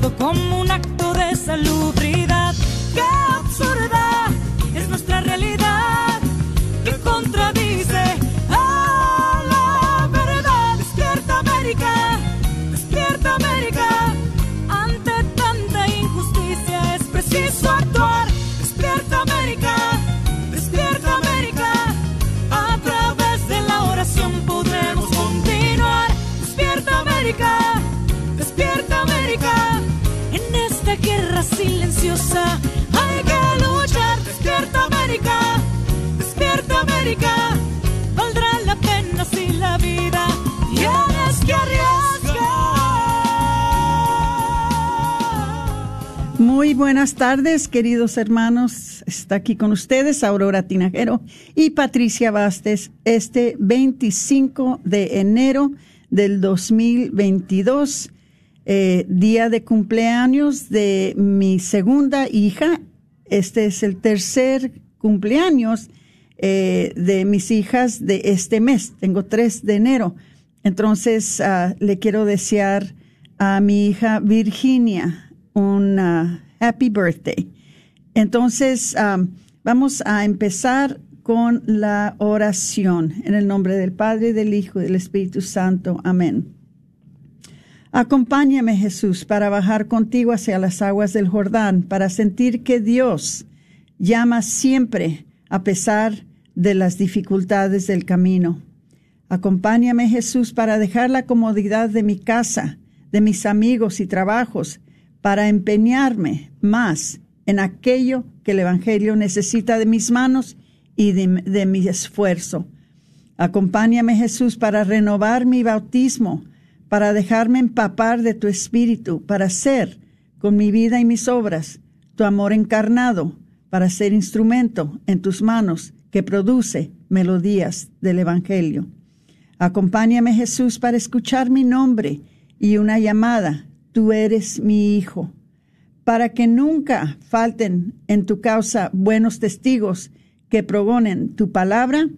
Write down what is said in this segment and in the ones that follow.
como Muy buenas tardes, queridos hermanos. Está aquí con ustedes Aurora Tinajero y Patricia Bastes este 25 de enero del 2022, eh, día de cumpleaños de mi segunda hija. Este es el tercer cumpleaños eh, de mis hijas de este mes. Tengo tres de enero. Entonces, ah, le quiero desear a mi hija Virginia un ah, happy birthday. Entonces, ah, vamos a empezar con la oración en el nombre del Padre, del Hijo y del Espíritu Santo. Amén. Acompáñame, Jesús, para bajar contigo hacia las aguas del Jordán, para sentir que Dios llama siempre a pesar de las dificultades del camino. Acompáñame, Jesús, para dejar la comodidad de mi casa, de mis amigos y trabajos, para empeñarme más en aquello que el Evangelio necesita de mis manos y de, de mi esfuerzo. Acompáñame, Jesús, para renovar mi bautismo, para dejarme empapar de tu espíritu, para ser, con mi vida y mis obras, tu amor encarnado, para ser instrumento en tus manos que produce melodías del Evangelio. Acompáñame, Jesús, para escuchar mi nombre y una llamada, tú eres mi Hijo, para que nunca falten en tu causa buenos testigos que progonen tu palabra,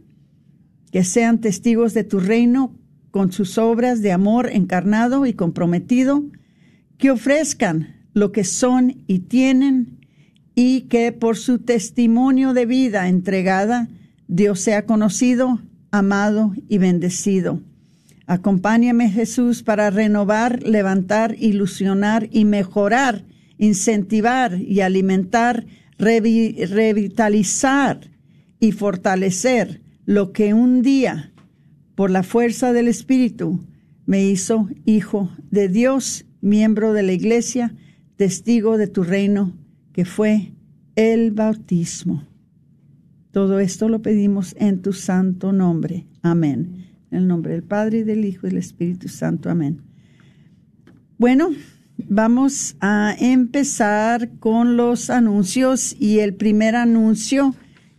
que sean testigos de tu reino con sus obras de amor encarnado y comprometido, que ofrezcan lo que son y tienen y que por su testimonio de vida entregada Dios sea conocido, amado y bendecido. Acompáñame Jesús para renovar, levantar, ilusionar y mejorar, incentivar y alimentar, revi revitalizar y fortalecer lo que un día, por la fuerza del Espíritu, me hizo hijo de Dios, miembro de la Iglesia, testigo de tu reino, que fue el bautismo. Todo esto lo pedimos en tu santo nombre. Amén. En el nombre del Padre y del Hijo y del Espíritu Santo. Amén. Bueno, vamos a empezar con los anuncios y el primer anuncio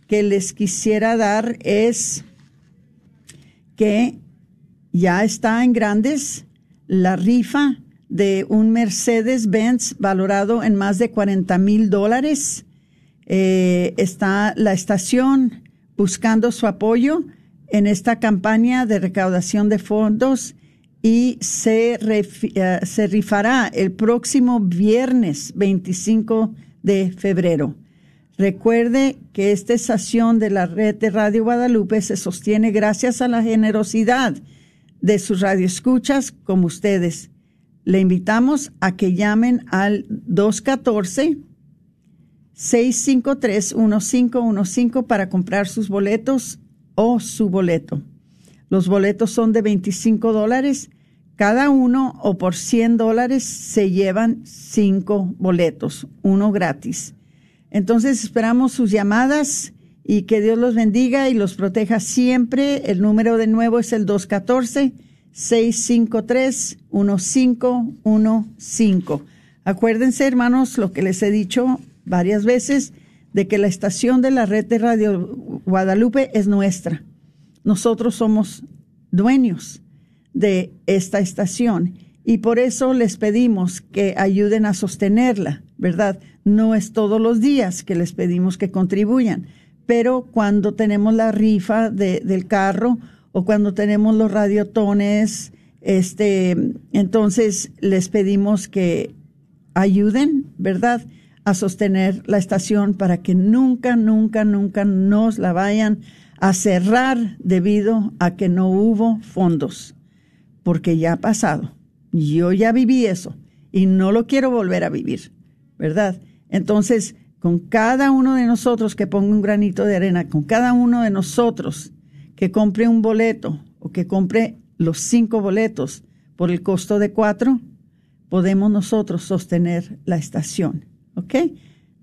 que les quisiera dar es que ya está en grandes la rifa de un Mercedes-Benz valorado en más de 40 mil dólares. Eh, está la estación buscando su apoyo en esta campaña de recaudación de fondos y se, eh, se rifará el próximo viernes 25 de febrero. Recuerde que esta estación de la red de Radio Guadalupe se sostiene gracias a la generosidad de sus radioescuchas como ustedes. Le invitamos a que llamen al 214-653-1515 para comprar sus boletos su boleto. Los boletos son de 25 dólares cada uno o por 100 dólares se llevan cinco boletos, uno gratis. Entonces esperamos sus llamadas y que Dios los bendiga y los proteja siempre. El número de nuevo es el 214-653-1515. Acuérdense, hermanos, lo que les he dicho varias veces, de que la estación de la red de Radio Guadalupe es nuestra. Nosotros somos dueños de esta estación y por eso les pedimos que ayuden a sostenerla, ¿verdad? No es todos los días que les pedimos que contribuyan, pero cuando tenemos la rifa del carro o cuando tenemos los radiotones, este, entonces les pedimos que ayuden, ¿verdad? A sostener la estación para que nunca, nunca, nunca nos la vayan a cerrar debido a que no hubo fondos porque ya ha pasado. Yo ya viví eso y no lo quiero volver a vivir, ¿verdad? Entonces, con cada uno de nosotros que ponga un granito de arena, con cada uno de nosotros que compre un boleto o que compre los cinco boletos por el costo de cuatro, podemos nosotros sostener la estación, ¿ok?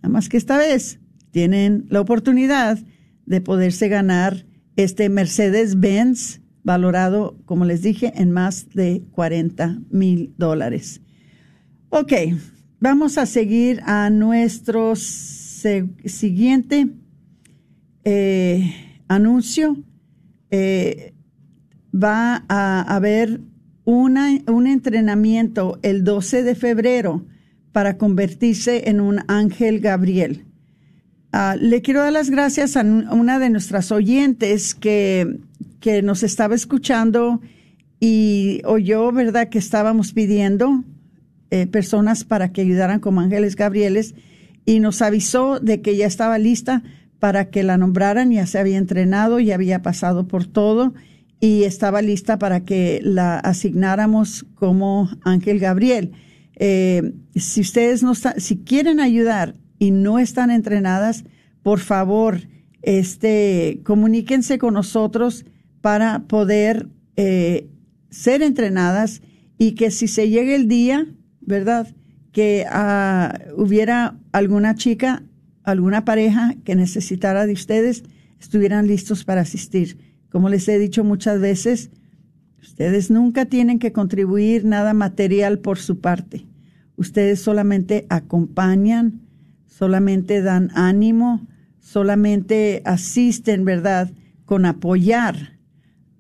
Nada más que esta vez tienen la oportunidad de poderse ganar este Mercedes-Benz valorado, como les dije, en más de 40 mil dólares. Ok, vamos a seguir a nuestro siguiente eh, anuncio. Eh, va a haber una, un entrenamiento el 12 de febrero para convertirse en un ángel Gabriel. Ah, le quiero dar las gracias a una de nuestras oyentes que que nos estaba escuchando y oyó, ¿verdad?, que estábamos pidiendo eh, personas para que ayudaran como ángeles Gabrieles y nos avisó de que ya estaba lista para que la nombraran, ya se había entrenado, ya había pasado por todo y estaba lista para que la asignáramos como Ángel Gabriel. Eh, si ustedes no están, si quieren ayudar y no están entrenadas, por favor, este, comuníquense con nosotros para poder eh, ser entrenadas y que si se llegue el día, ¿verdad? Que ah, hubiera alguna chica, alguna pareja que necesitara de ustedes, estuvieran listos para asistir. Como les he dicho muchas veces, ustedes nunca tienen que contribuir nada material por su parte. Ustedes solamente acompañan, solamente dan ánimo, solamente asisten, ¿verdad? Con apoyar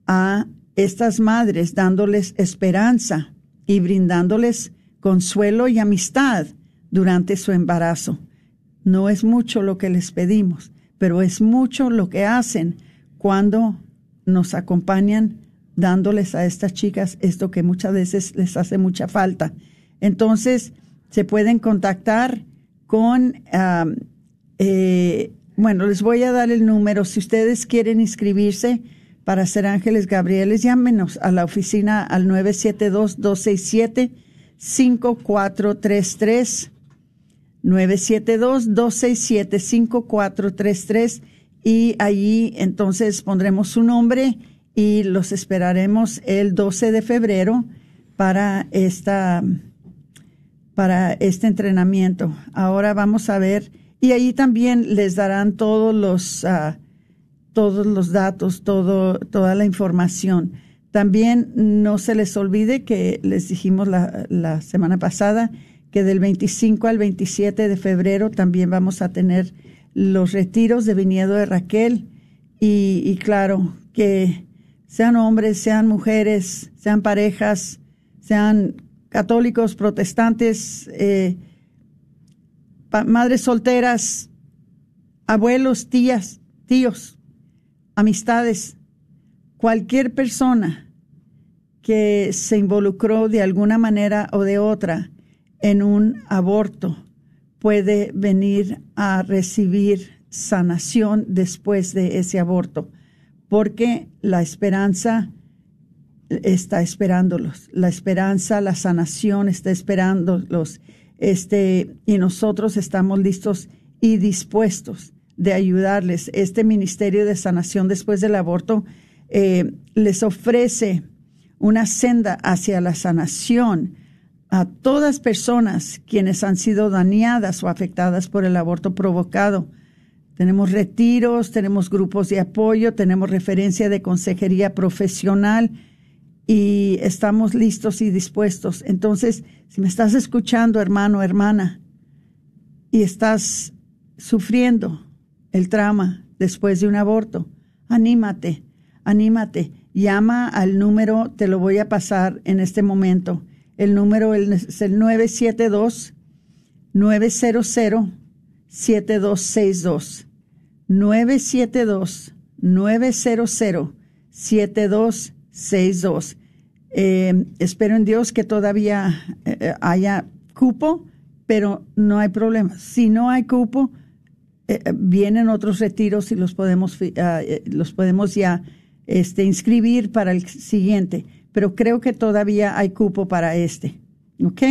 a estas madres dándoles esperanza y brindándoles consuelo y amistad durante su embarazo. No es mucho lo que les pedimos, pero es mucho lo que hacen cuando nos acompañan dándoles a estas chicas esto que muchas veces les hace mucha falta. Entonces, se pueden contactar con, eh, bueno, les voy a dar el número. Si ustedes quieren inscribirse, para ser ángeles Gabrieles, llámenos a la oficina al 972-267-5433. 972-267-5433 y allí entonces pondremos su nombre y los esperaremos el 12 de febrero para esta para este entrenamiento. Ahora vamos a ver y allí también les darán todos los ah, todos los datos, todo, toda la información. También no se les olvide que les dijimos la, la semana pasada que del 25 al 27 de febrero también vamos a tener los retiros de viñedo de Raquel y, y claro que sean hombres, sean mujeres, sean parejas, sean católicos, protestantes, eh, madres solteras, abuelos, tías, tíos, amistades, cualquier persona que se involucró de alguna manera o de otra en un aborto puede venir a recibir sanación después de ese aborto, porque la esperanza está esperándolos, la esperanza, la sanación está esperándolos, este, y nosotros estamos listos y dispuestos de ayudarles. Este Ministerio de Sanación después del aborto eh, les ofrece una senda hacia la sanación a todas personas quienes han sido dañadas o afectadas por el aborto provocado. Tenemos retiros, tenemos grupos de apoyo, tenemos referencia de consejería profesional y estamos listos y dispuestos. Entonces, si me estás escuchando, hermano, hermana, y estás sufriendo el trauma después de un aborto, anímate, anímate. Llama al número, te lo voy a pasar en este momento. El número es el 972 900 7262. 972 900 7262. Eh, espero en Dios que todavía eh, haya cupo, pero no hay problema. Si no hay cupo, eh, vienen otros retiros y los podemos, ah, los podemos ya este, inscribir para el siguiente. Pero creo que todavía hay cupo para este. ¿Ok?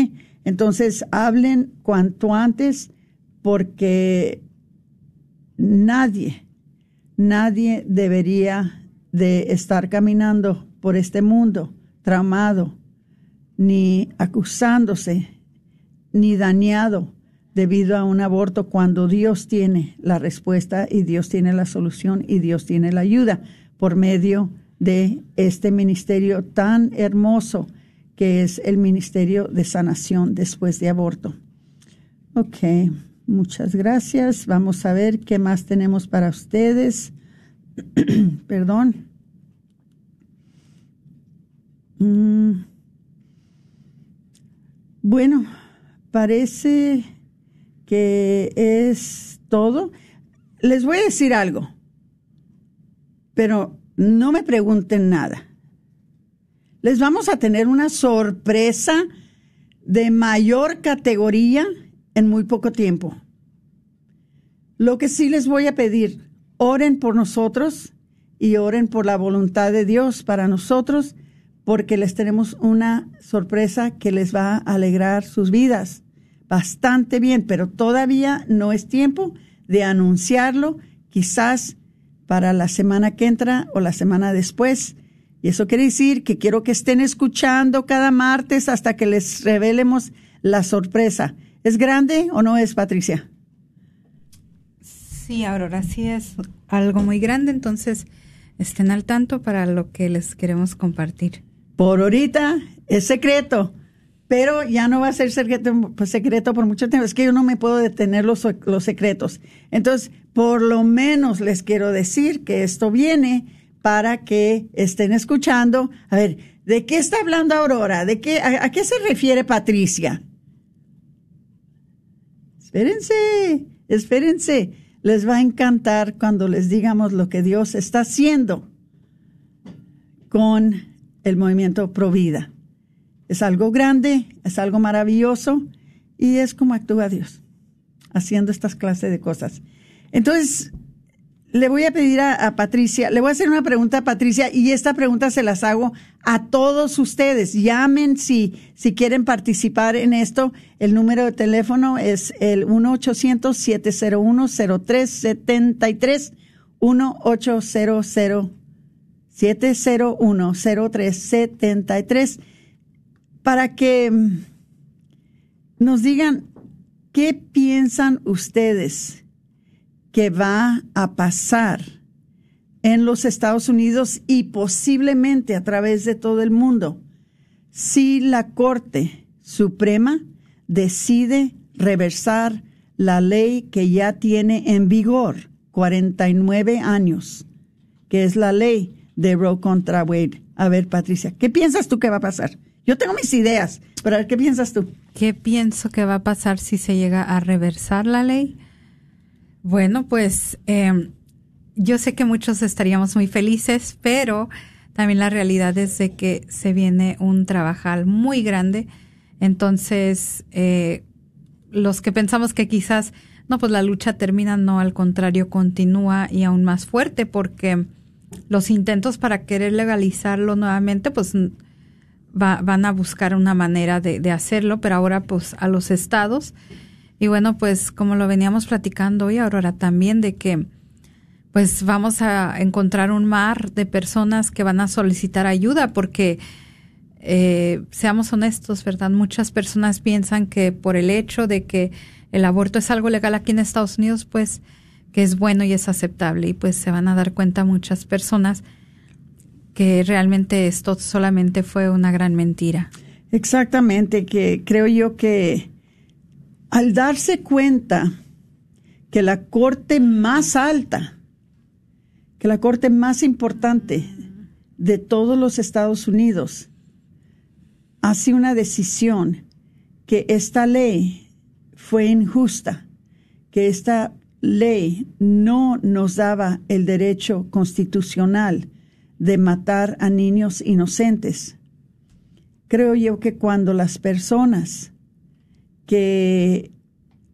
Entonces, hablen cuanto antes porque nadie, nadie debería de estar caminando por este mundo traumado, ni acusándose, ni dañado debido a un aborto cuando Dios tiene la respuesta y Dios tiene la solución y Dios tiene la ayuda por medio de este ministerio tan hermoso que es el ministerio de sanación después de aborto. Ok, muchas gracias. Vamos a ver qué más tenemos para ustedes. Perdón. Mm. Bueno, parece que es todo. Les voy a decir algo, pero no me pregunten nada. Les vamos a tener una sorpresa de mayor categoría en muy poco tiempo. Lo que sí les voy a pedir, oren por nosotros y oren por la voluntad de Dios para nosotros porque les tenemos una sorpresa que les va a alegrar sus vidas bastante bien, pero todavía no es tiempo de anunciarlo, quizás para la semana que entra o la semana después. Y eso quiere decir que quiero que estén escuchando cada martes hasta que les revelemos la sorpresa. ¿Es grande o no es, Patricia? Sí, Aurora, sí es algo muy grande, entonces estén al tanto para lo que les queremos compartir. Por ahorita es secreto, pero ya no va a ser secreto, pues, por mucho tiempo. Es que yo no me puedo detener los, secretos. Entonces, por lo menos les quiero decir que esto viene para que estén escuchando. A ver, ¿de qué está hablando Aurora? ¿De qué, a, qué se refiere Patricia? Espérense, espérense. Les va a encantar cuando les digamos lo que Dios está haciendo con el movimiento Provida. Es algo grande, es algo maravilloso y es como actúa Dios haciendo estas clases de cosas. Entonces, le voy a pedir a, Patricia, le voy a hacer una pregunta a Patricia y esta pregunta se las hago a todos ustedes. Llamen si, si quieren participar en esto. El número de teléfono es el 1-800-701-0373, 1-800 701-0373 para que mm, nos digan qué piensan ustedes que va a pasar en los Estados Unidos y posiblemente a través de todo el mundo si la Corte Suprema decide reversar la ley que ya tiene en vigor 49 años, que es la ley de Roe contra Wade. A ver, Patricia, ¿qué piensas tú que va a pasar? Yo tengo mis ideas, pero ver, ¿qué piensas tú? ¿Qué pienso que va a pasar si se llega a reversar la ley? Bueno, pues em, yo sé que muchos estaríamos muy felices, pero también la realidad es de que se viene un trabajal muy grande. Entonces, eh, los que pensamos que quizás, no, pues la lucha termina, no, al contrario, continúa y aún más fuerte porque los intentos para querer legalizarlo nuevamente, pues van a buscar una manera de, de, hacerlo, pero ahora pues a los estados. Y bueno, pues como lo veníamos platicando hoy, Aurora, también de que pues vamos a encontrar un mar de personas que van a solicitar ayuda porque eh, seamos honestos, ¿verdad? Muchas personas piensan que por el hecho de que el aborto es algo legal aquí en Estados Unidos, pues que es bueno y es aceptable y pues se van a dar cuenta muchas personas que realmente esto solamente fue una gran mentira. Exactamente, que creo yo que al darse cuenta que la corte más alta, que la corte más importante de todos los Estados Unidos, hace una decisión que esta ley fue injusta, que esta ley no nos daba el derecho constitucional de matar a niños inocentes. Creo yo que cuando las personas que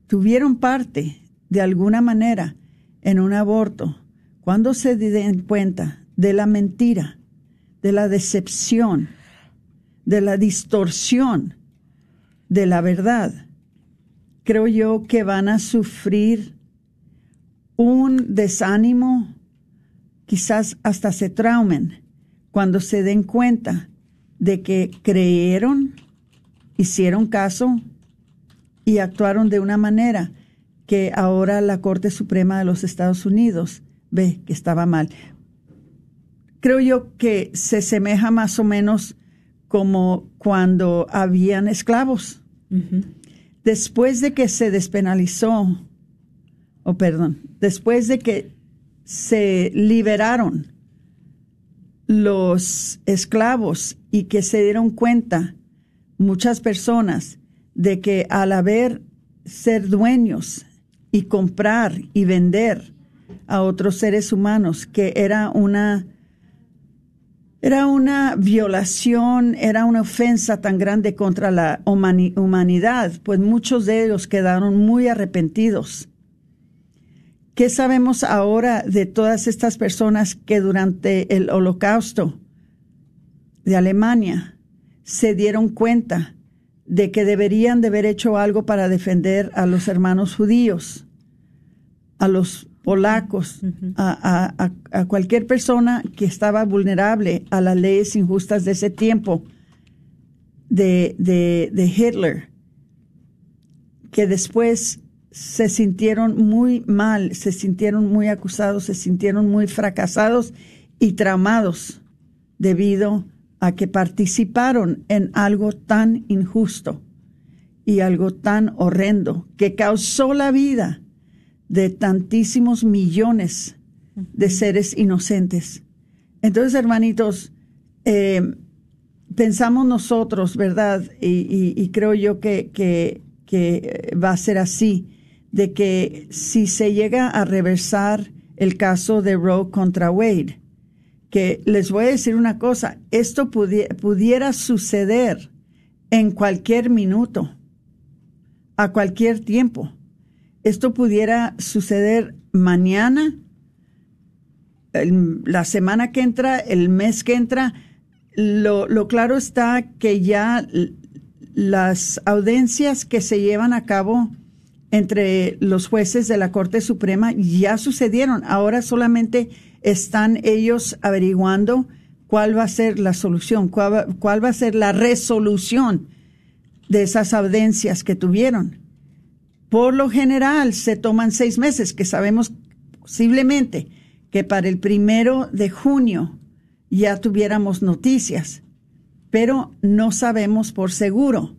tuvieron parte de alguna manera en un aborto, cuando se den cuenta de la mentira, de la decepción, de la distorsión de la verdad, creo yo que van a sufrir un desánimo, quizás hasta se traumen cuando se den cuenta de que creyeron, hicieron caso y actuaron de una manera que ahora la Corte Suprema de los Estados Unidos ve que estaba mal. Creo yo que se semeja más o menos como cuando habían esclavos. Después de que se despenalizó, o perdón, después de que se liberaron los esclavos y que se dieron cuenta muchas personas de que al haber ser dueños y comprar y vender a otros seres humanos, que era una era una violación, era una ofensa tan grande contra la humanidad, pues muchos de ellos quedaron muy arrepentidos. ¿Qué sabemos ahora de todas estas personas que durante el holocausto de Alemania se dieron cuenta de que deberían de haber hecho algo para defender a los hermanos judíos, a los polacos, a, cualquier persona que estaba vulnerable a las leyes injustas de ese tiempo de, de Hitler, que después se sintieron muy mal, se sintieron muy acusados, se sintieron muy fracasados y traumados debido a que participaron en algo tan injusto y algo tan horrendo que causó la vida de tantísimos millones de seres inocentes. Entonces, hermanitos, eh, pensamos nosotros, ¿verdad? Y, creo yo que, que, va a ser así, de que si se llega a reversar el caso de Roe contra Wade, que les voy a decir una cosa, esto pudiera suceder en cualquier minuto, a cualquier tiempo esto pudiera suceder mañana, la semana que entra, el mes que entra. Lo, claro está que ya las audiencias que se llevan a cabo entre los jueces de la Corte Suprema ya sucedieron. Ahora solamente están ellos averiguando cuál va a ser la solución, cuál, cuál va a ser la resolución de esas audiencias que tuvieron. Por lo general se toman seis meses, que sabemos posiblemente que para el primero de junio ya tuviéramos noticias, pero no sabemos por seguro.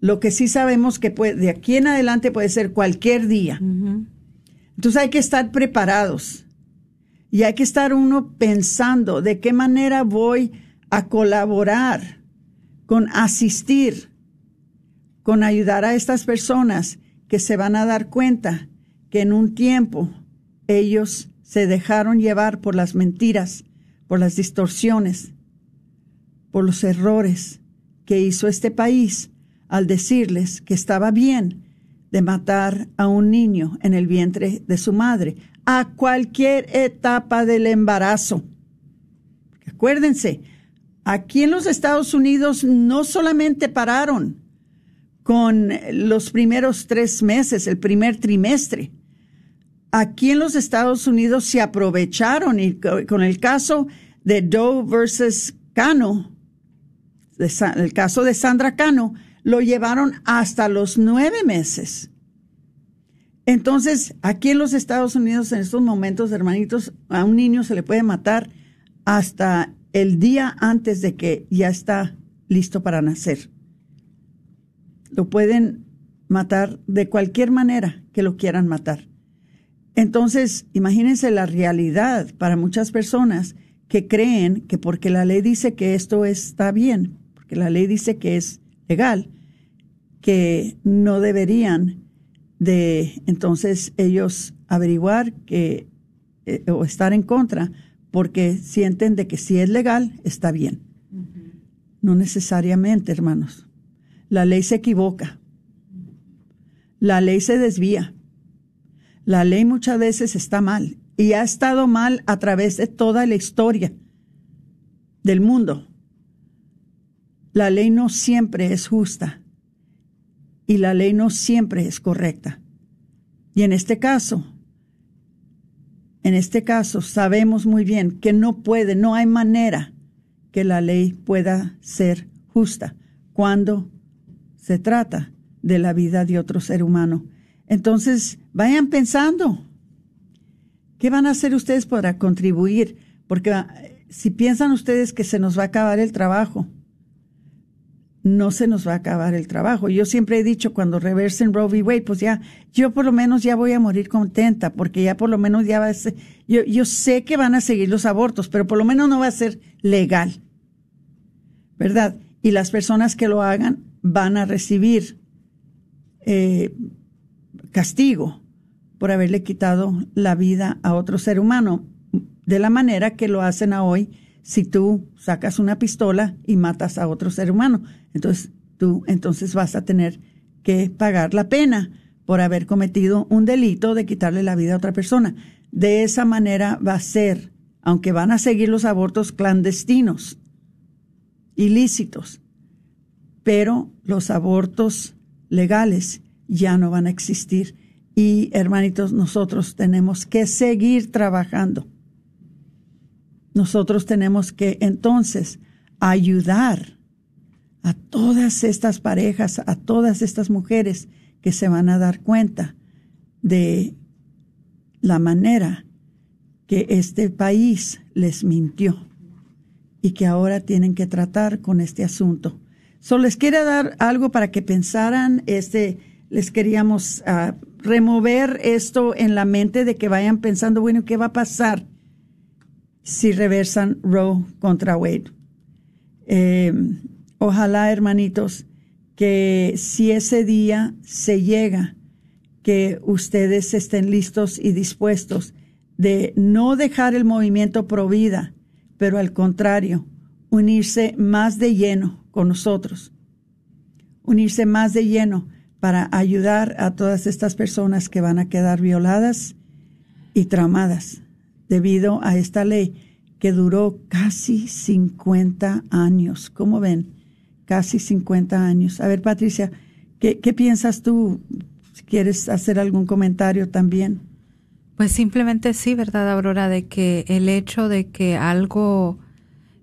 Lo que sí sabemos que puede, de aquí en adelante puede ser cualquier día. Entonces hay que estar preparados y hay que estar uno pensando de qué manera voy a colaborar con asistir, con ayudar a estas personas que se van a dar cuenta que en un tiempo ellos se dejaron llevar por las mentiras, por las distorsiones, por los errores que hizo este país al decirles que estaba bien de matar a un niño en el vientre de su madre, a cualquier etapa del embarazo. Acuérdense, aquí en los Estados Unidos no solamente pararon con los primeros tres meses, el primer trimestre. Aquí en los Estados Unidos se aprovecharon y con el caso de Doe versus Cano, el caso de Sandra Cano, lo llevaron hasta los nueve meses. Entonces, aquí en los Estados Unidos, en estos momentos, hermanitos, a un niño se le puede matar hasta el día antes de que ya está listo para nacer. Lo pueden matar de cualquier manera que lo quieran matar. Entonces, imagínense la realidad para muchas personas que creen que porque la ley dice que esto está bien, porque la ley dice que es legal, que no deberían de entonces ellos averiguar que eh, o estar en contra porque sienten de que si es legal está bien. No necesariamente, hermanos. La ley se equivoca. La ley se desvía. La ley muchas veces está mal y ha estado mal a través de toda la historia del mundo. La ley no siempre es justa y la ley no siempre es correcta. Y en este caso, en este caso sabemos muy bien que no puede, no hay manera que la ley pueda ser justa cuando se trata de la vida de otro ser humano. Entonces, vayan pensando, ¿qué van a hacer ustedes para contribuir? Porque ah, si piensan ustedes que se nos va a acabar el trabajo, no se nos va a acabar el trabajo. Yo siempre he dicho cuando reversen Roe v. Wade, pues ya, yo por lo menos ya voy a morir contenta, porque ya por lo menos ya va a ser, yo, sé que van a seguir los abortos, pero por lo menos no va a ser legal. ¿Verdad? Y las personas que lo hagan van a recibir eh, castigo por haberle quitado la vida a otro ser humano, de la manera que lo hacen a hoy si tú sacas una pistola y matas a otro ser humano. Entonces tú entonces vas a tener que pagar la pena por haber cometido un delito de quitarle la vida a otra persona. De esa manera va a ser, aunque van a seguir los abortos clandestinos, ilícitos, pero los abortos legales ya no van a existir. Y hermanitos, nosotros tenemos que seguir trabajando nosotros tenemos que entonces ayudar a todas estas parejas, a todas estas mujeres que se van a dar cuenta de la manera que este país les mintió y que ahora tienen que tratar con este asunto. Solo les quiero dar algo para que pensaran, este, les queríamos ah, remover esto en la mente de que vayan pensando, bueno, ¿qué va a pasar? si reversan Roe contra Wade. Eh, ojalá, hermanitos, que si ese día se llega, que ustedes estén listos y dispuestos de no dejar el movimiento pro vida, pero al contrario, unirse más de lleno con nosotros, unirse más de lleno para ayudar a todas estas personas que van a quedar violadas y traumadas debido a esta ley que duró casi 50 años. ¿Cómo ven? Casi 50 años. A ver, Patricia, ¿qué, piensas tú? Si quieres hacer algún comentario también. Pues simplemente sí, ¿verdad, Aurora? De que el hecho de que algo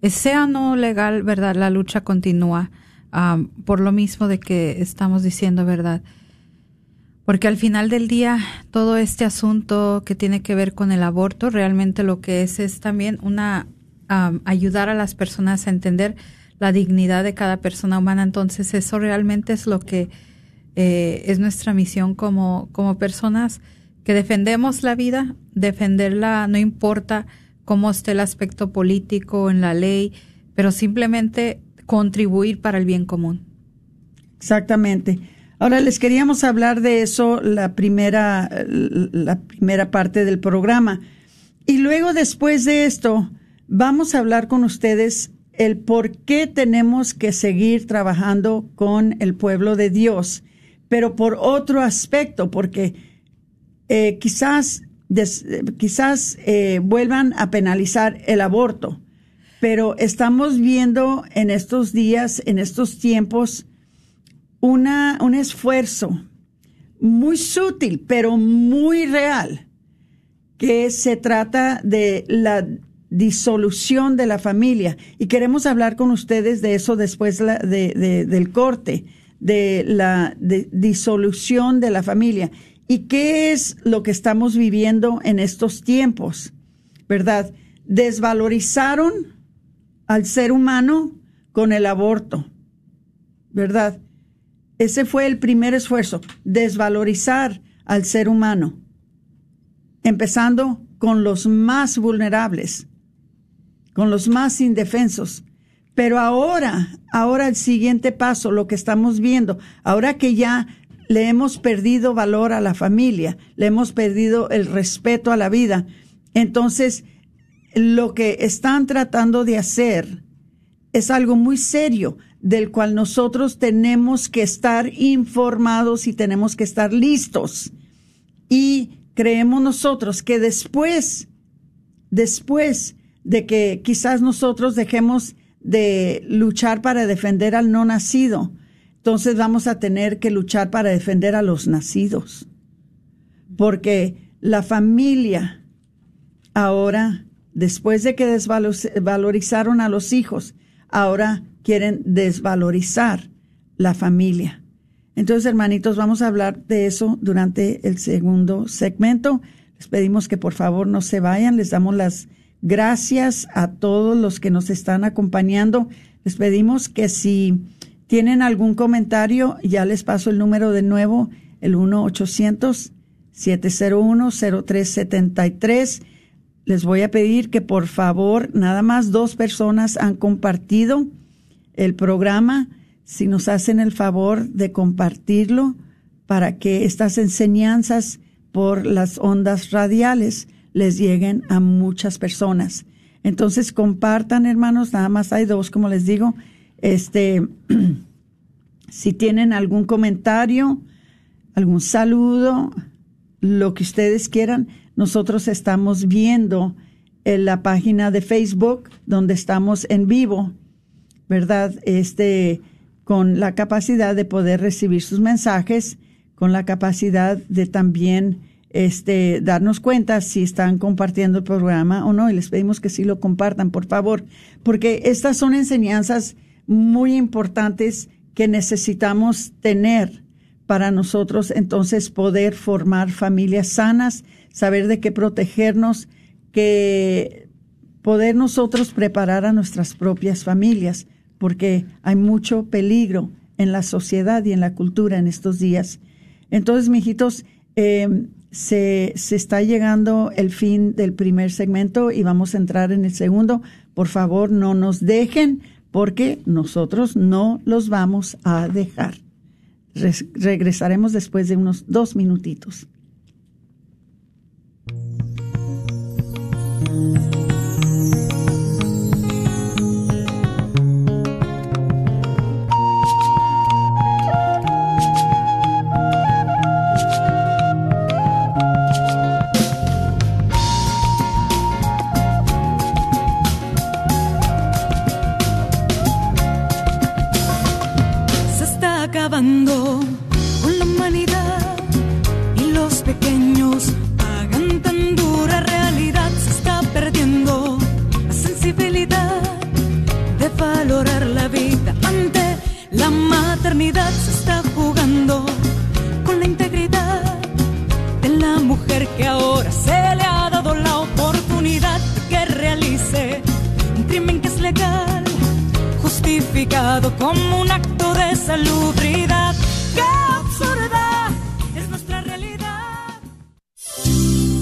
sea no legal, ¿verdad? La lucha continúa. por lo mismo de que estamos diciendo, ¿verdad? Porque al final del día, todo este asunto que tiene que ver con el aborto, realmente lo que es es también una ayudar a las personas a entender la dignidad de cada persona humana. Entonces, eso realmente es lo que eh, es nuestra misión como, como personas que defendemos la vida, defenderla no importa cómo esté el aspecto político en la ley, pero simplemente contribuir para el bien común. Exactamente. Ahora les queríamos hablar de eso la primera, la primera parte del programa. Y luego después de esto, vamos a hablar con ustedes el por qué tenemos que seguir trabajando con el pueblo de Dios. Pero por otro aspecto, porque eh, quizás, quizás eh, vuelvan a penalizar el aborto, pero estamos viendo en estos días, en estos tiempos, una, un esfuerzo muy sutil, pero muy real, que se trata de la disolución de la familia. Y queremos hablar con ustedes de eso después de, del corte, de la disolución de la familia. ¿Y qué es lo que estamos viviendo en estos tiempos? ¿Verdad? Desvalorizaron al ser humano con el aborto. ¿Verdad? Ese fue el primer esfuerzo, desvalorizar al ser humano, empezando con los más vulnerables, con los más indefensos. Pero ahora, ahora el siguiente paso, lo que estamos viendo, ahora que ya le hemos perdido valor a la familia, le hemos perdido el respeto a la vida, entonces lo que están tratando de hacer es algo muy serio del cual nosotros tenemos que estar informados y tenemos que estar listos. Y creemos nosotros que después, después de que quizás nosotros dejemos de luchar para defender al no nacido, entonces vamos a tener que luchar para defender a los nacidos. Porque la familia ahora, después de que desvalorizaron a los hijos, ahora quieren desvalorizar la familia. Entonces, hermanitos, vamos a hablar de eso durante el segundo segmento. Les pedimos que por favor no se vayan. Les damos las gracias a todos los que nos están acompañando. Les pedimos que si tienen algún comentario, ya les paso el número de nuevo, el 1-800-701-0373. Les voy a pedir que por favor, nada más dos personas han compartido el programa, si nos hacen el favor de compartirlo para que estas enseñanzas por las ondas radiales les lleguen a muchas personas. Entonces compartan, hermanos, nada más hay dos, como les digo. Este, si tienen algún comentario, algún saludo, lo que ustedes quieran, nosotros estamos viendo en la página de Facebook donde estamos en vivo ¿verdad? Este, con la capacidad de poder recibir sus mensajes, con la capacidad de también este, darnos cuenta si están compartiendo el programa o no. Y les pedimos que sí lo compartan, por favor, porque estas son enseñanzas muy importantes que necesitamos tener para nosotros entonces poder formar familias sanas, saber de qué protegernos, que poder nosotros preparar a nuestras propias familias porque hay mucho peligro en la sociedad y en la cultura en estos días. Entonces, mijitos, eh, se, se está llegando el fin del primer segmento y vamos a entrar en el segundo. Por favor, no nos dejen porque nosotros no los vamos a dejar. regresaremos después de unos dos minutitos. Que ahora se le ha dado la oportunidad de que realice un crimen que es legal justificado como un acto de salubridad.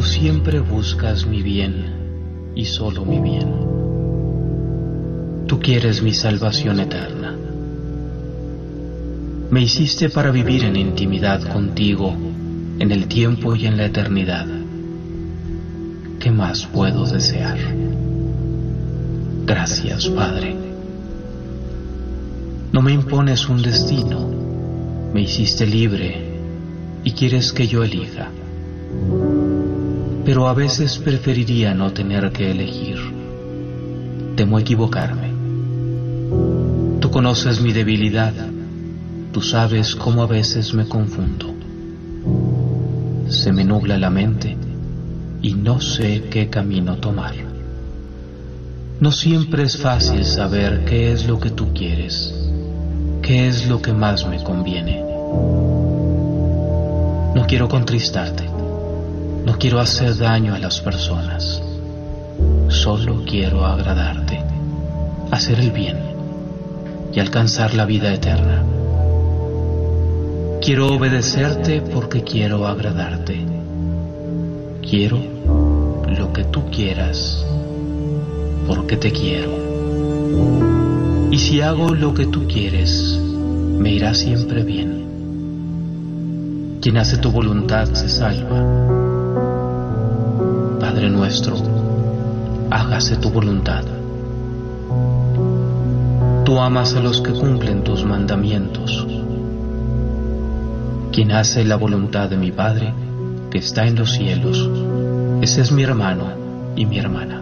Tú siempre buscas mi bien y solo mi bien. Tú quieres mi salvación eterna. Me hiciste para vivir en intimidad contigo en el tiempo y en la eternidad. ¿Qué más puedo desear? Gracias, Padre. No me impones un destino, me hiciste libre y quieres que yo elija. Pero a veces preferiría no tener que elegir. Temo equivocarme. Tú conoces mi debilidad. Tú sabes cómo a veces me confundo. Se me nubla la mente y no sé qué camino tomar. No siempre es fácil saber qué es lo que tú quieres, qué es lo que más me conviene. No quiero contristarte, no quiero hacer daño a las personas, solo quiero agradarte, hacer el bien y alcanzar la vida eterna. Quiero obedecerte porque quiero agradarte. Quiero lo que tú quieras porque te quiero. Y si hago lo que tú quieres, me irá siempre bien. Quien hace tu voluntad se salva. Padre nuestro, hágase tu voluntad. Tú amas a los que cumplen tus mandamientos. Quien hace la voluntad de mi Padre, que está en los cielos, ese es mi hermano y mi hermana.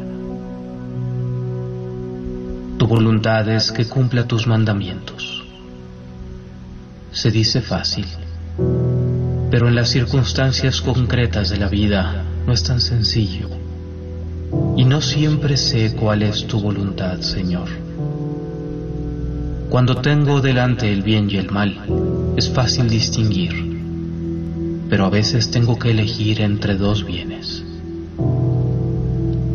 Tu voluntad es que cumpla tus mandamientos. Se dice fácil, pero en las circunstancias concretas de la vida no es tan sencillo. Y no siempre sé cuál es tu voluntad, Señor. Cuando tengo delante el bien y el mal, es fácil distinguir, pero a veces tengo que elegir entre dos bienes.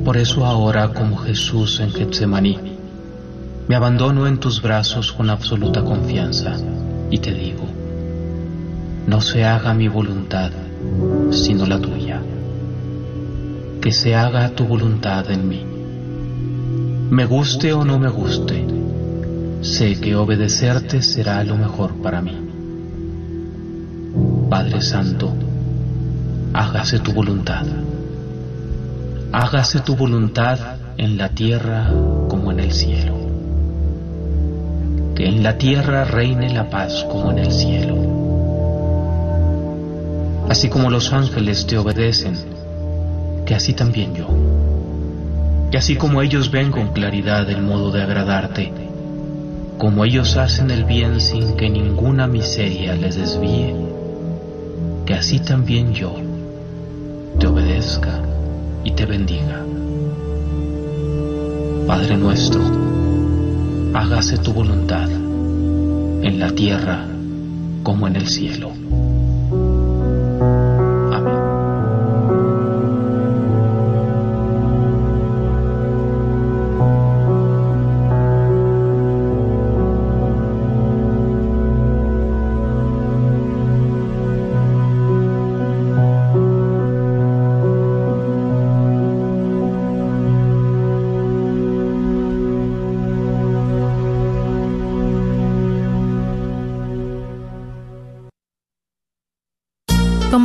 Por eso ahora, como Jesús en Getsemaní, me abandono en tus brazos con absoluta confianza y te digo, no se haga mi voluntad, sino la tuya. Que se haga tu voluntad en mí. Me guste o no me guste, sé que obedecerte será lo mejor para mí. Padre Santo, hágase tu voluntad. Hágase tu voluntad en la tierra como en el cielo. Que en la tierra reine la paz como en el cielo. Así como los ángeles te obedecen, que así también yo. Que así como ellos ven con claridad el modo de agradarte, como ellos hacen el bien sin que ninguna miseria les desvíe, que así también yo te obedezca y te bendiga. Padre nuestro, hágase tu voluntad en la tierra como en el cielo.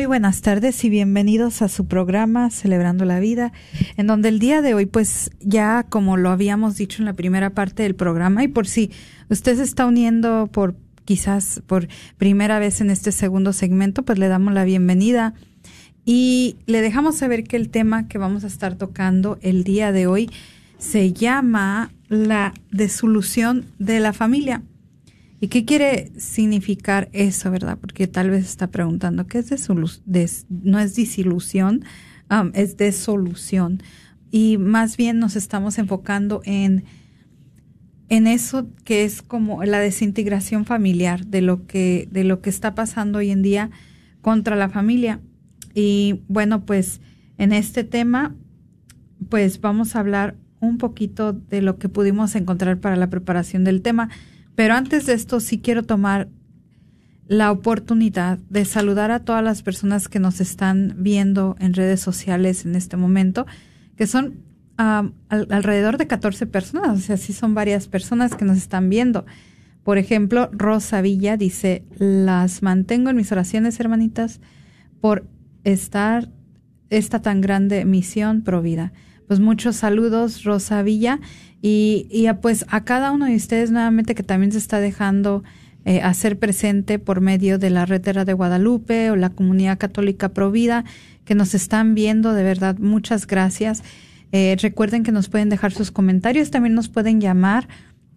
Muy buenas tardes y bienvenidos a su programa Celebrando la Vida, en donde el día de hoy, pues ya como lo habíamos dicho en la primera parte del programa, y por si usted se está uniendo por quizás por primera vez en este segundo segmento, pues le damos la bienvenida y le dejamos saber que el tema que vamos a estar tocando el día de hoy se llama la desolución de la familia. ¿Y qué quiere significar eso, verdad? Porque tal vez está preguntando, ¿qué es desolución? no es disilusión, es desolución. Y más bien nos estamos enfocando en, en eso que es como la desintegración familiar de lo que, de lo que está pasando hoy en día contra la familia. Y bueno, pues en este tema, pues vamos a hablar un poquito de lo que pudimos encontrar para la preparación del tema pero antes de esto sí quiero tomar la oportunidad de saludar a todas las personas que nos están viendo en redes sociales en este momento, que son alrededor de 14 personas, o sea, sí son varias personas que nos están viendo. Por ejemplo, Rosa Villa dice, las mantengo en mis oraciones, hermanitas, por estar esta tan grande misión provida. Pues muchos saludos, Rosa Villa. Y, y pues a cada uno de ustedes nuevamente que también se está dejando eh, hacer presente por medio de la Retera de Guadalupe o la Comunidad Católica Provida que nos están viendo, de verdad, muchas gracias. Eh, recuerden que nos pueden dejar sus comentarios, también nos pueden llamar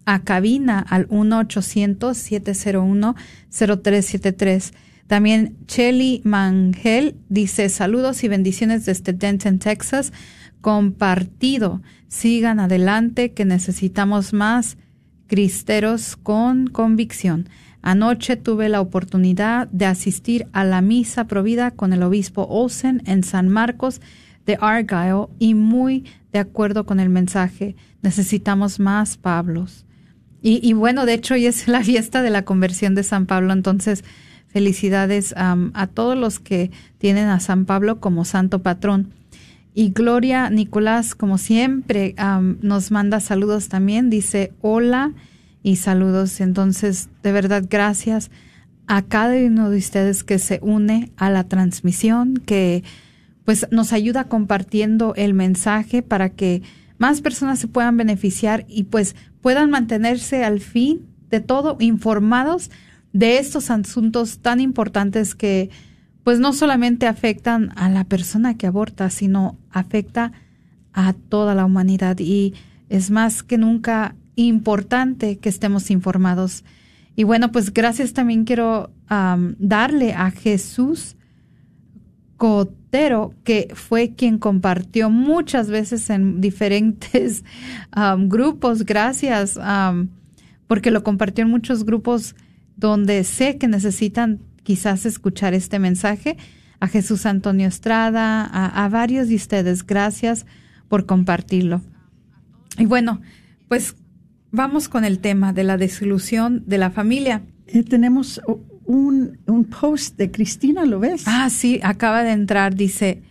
a cabina al 1-800-701-0373. También Chelly Mangel dice saludos y bendiciones desde Denton, Texas compartido. Sigan adelante que necesitamos más cristeros con convicción. Anoche tuve la oportunidad de asistir a la misa provida con el obispo Olsen en San Marcos de Argyle y muy de acuerdo con el mensaje. Necesitamos más Pablos. Y, bueno, de hecho hoy es la fiesta de la conversión de San Pablo, entonces felicidades a todos los que tienen a San Pablo como santo patrón. Y Gloria Nicolás, como siempre, nos manda saludos también. Dice hola y saludos. Entonces, de verdad, gracias a cada uno de ustedes que se une a la transmisión, que pues nos ayuda compartiendo el mensaje para que más personas se puedan beneficiar y pues puedan mantenerse al fin de todo informados de estos asuntos tan importantes que pues no solamente afectan a la persona que aborta, sino afecta a toda la humanidad y es más que nunca importante que estemos informados. Y bueno, pues gracias también quiero darle a Jesús Cotero, que fue quien compartió muchas veces en diferentes grupos. Gracias, porque lo compartió en muchos grupos donde sé que necesitan quizás escuchar este mensaje. A Jesús Antonio Estrada, a, varios de ustedes, gracias por compartirlo. Y bueno, pues vamos con el tema de la desilusión de la familia. Eh, tenemos un, un, post de Cristina, ¿lo ves? Ah, sí, acaba de entrar, dice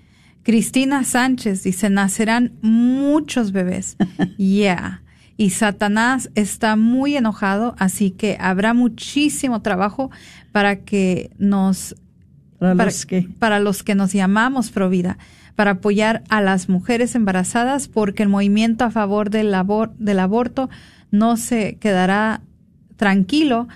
Cristina Sánchez, dice, nacerán muchos bebés. yeah y Satanás está muy enojado, así que habrá muchísimo trabajo para que nos para, los, que. para los que nos llamamos Provida, para apoyar a las mujeres embarazadas, porque el movimiento a favor del, del aborto no se quedará tranquilo,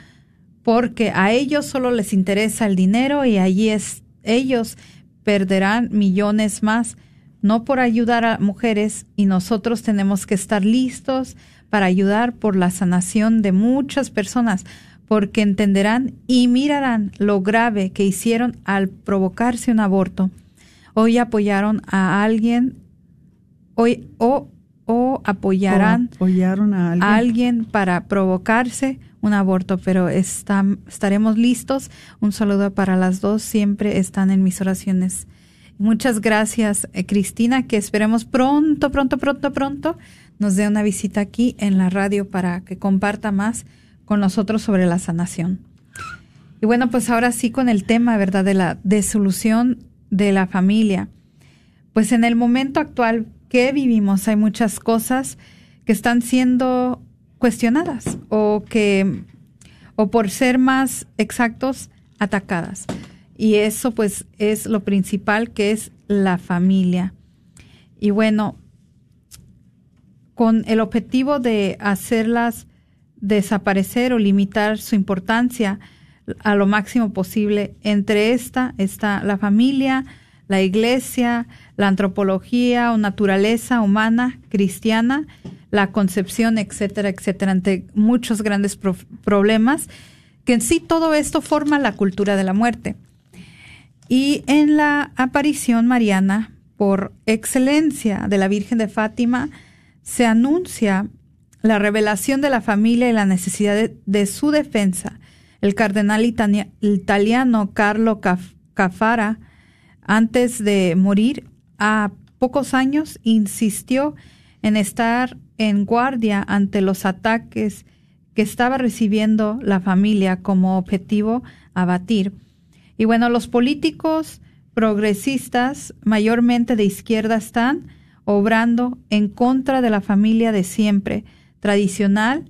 porque a ellos solo les interesa el dinero y allí es, ellos perderán millones más no por ayudar a mujeres y nosotros tenemos que estar listos para ayudar por la sanación de muchas personas, porque entenderán y mirarán lo grave que hicieron al provocarse un aborto. Hoy apoyaron a alguien, hoy o, o apoyarán apoyaron a alguien. alguien. para provocarse un aborto, pero estaremos listos. Un saludo para las dos, siempre están en mis oraciones. Muchas gracias, eh, Cristina, que esperemos pronto, pronto, pronto, pronto nos dé una visita aquí en la radio para que comparta más con nosotros sobre la sanación. Y bueno, pues ahora sí con el tema, ¿verdad?, de la desolución de la familia. Pues en el momento actual que vivimos hay muchas cosas que están siendo cuestionadas o que, o por ser más exactos, atacadas. Y eso pues es lo principal que es la familia. Y bueno, con el objetivo de hacerlas desaparecer o limitar su importancia a lo máximo posible. Entre esta está la familia, la iglesia, la antropología o naturaleza humana cristiana, la concepción, etcétera, etcétera, ante muchos grandes problemas, que en sí todo esto forma la cultura de la muerte. Y en la aparición mariana, por excelencia de la Virgen de Fátima, se anuncia la revelación de la familia y la necesidad de, su defensa. El cardenal italiano Carlo Cafara, antes de morir a pocos años, insistió en estar en guardia ante los ataques que estaba recibiendo la familia como objetivo a batir. Y bueno, los políticos progresistas, mayormente de izquierda, están obrando en contra de la familia de siempre, tradicional,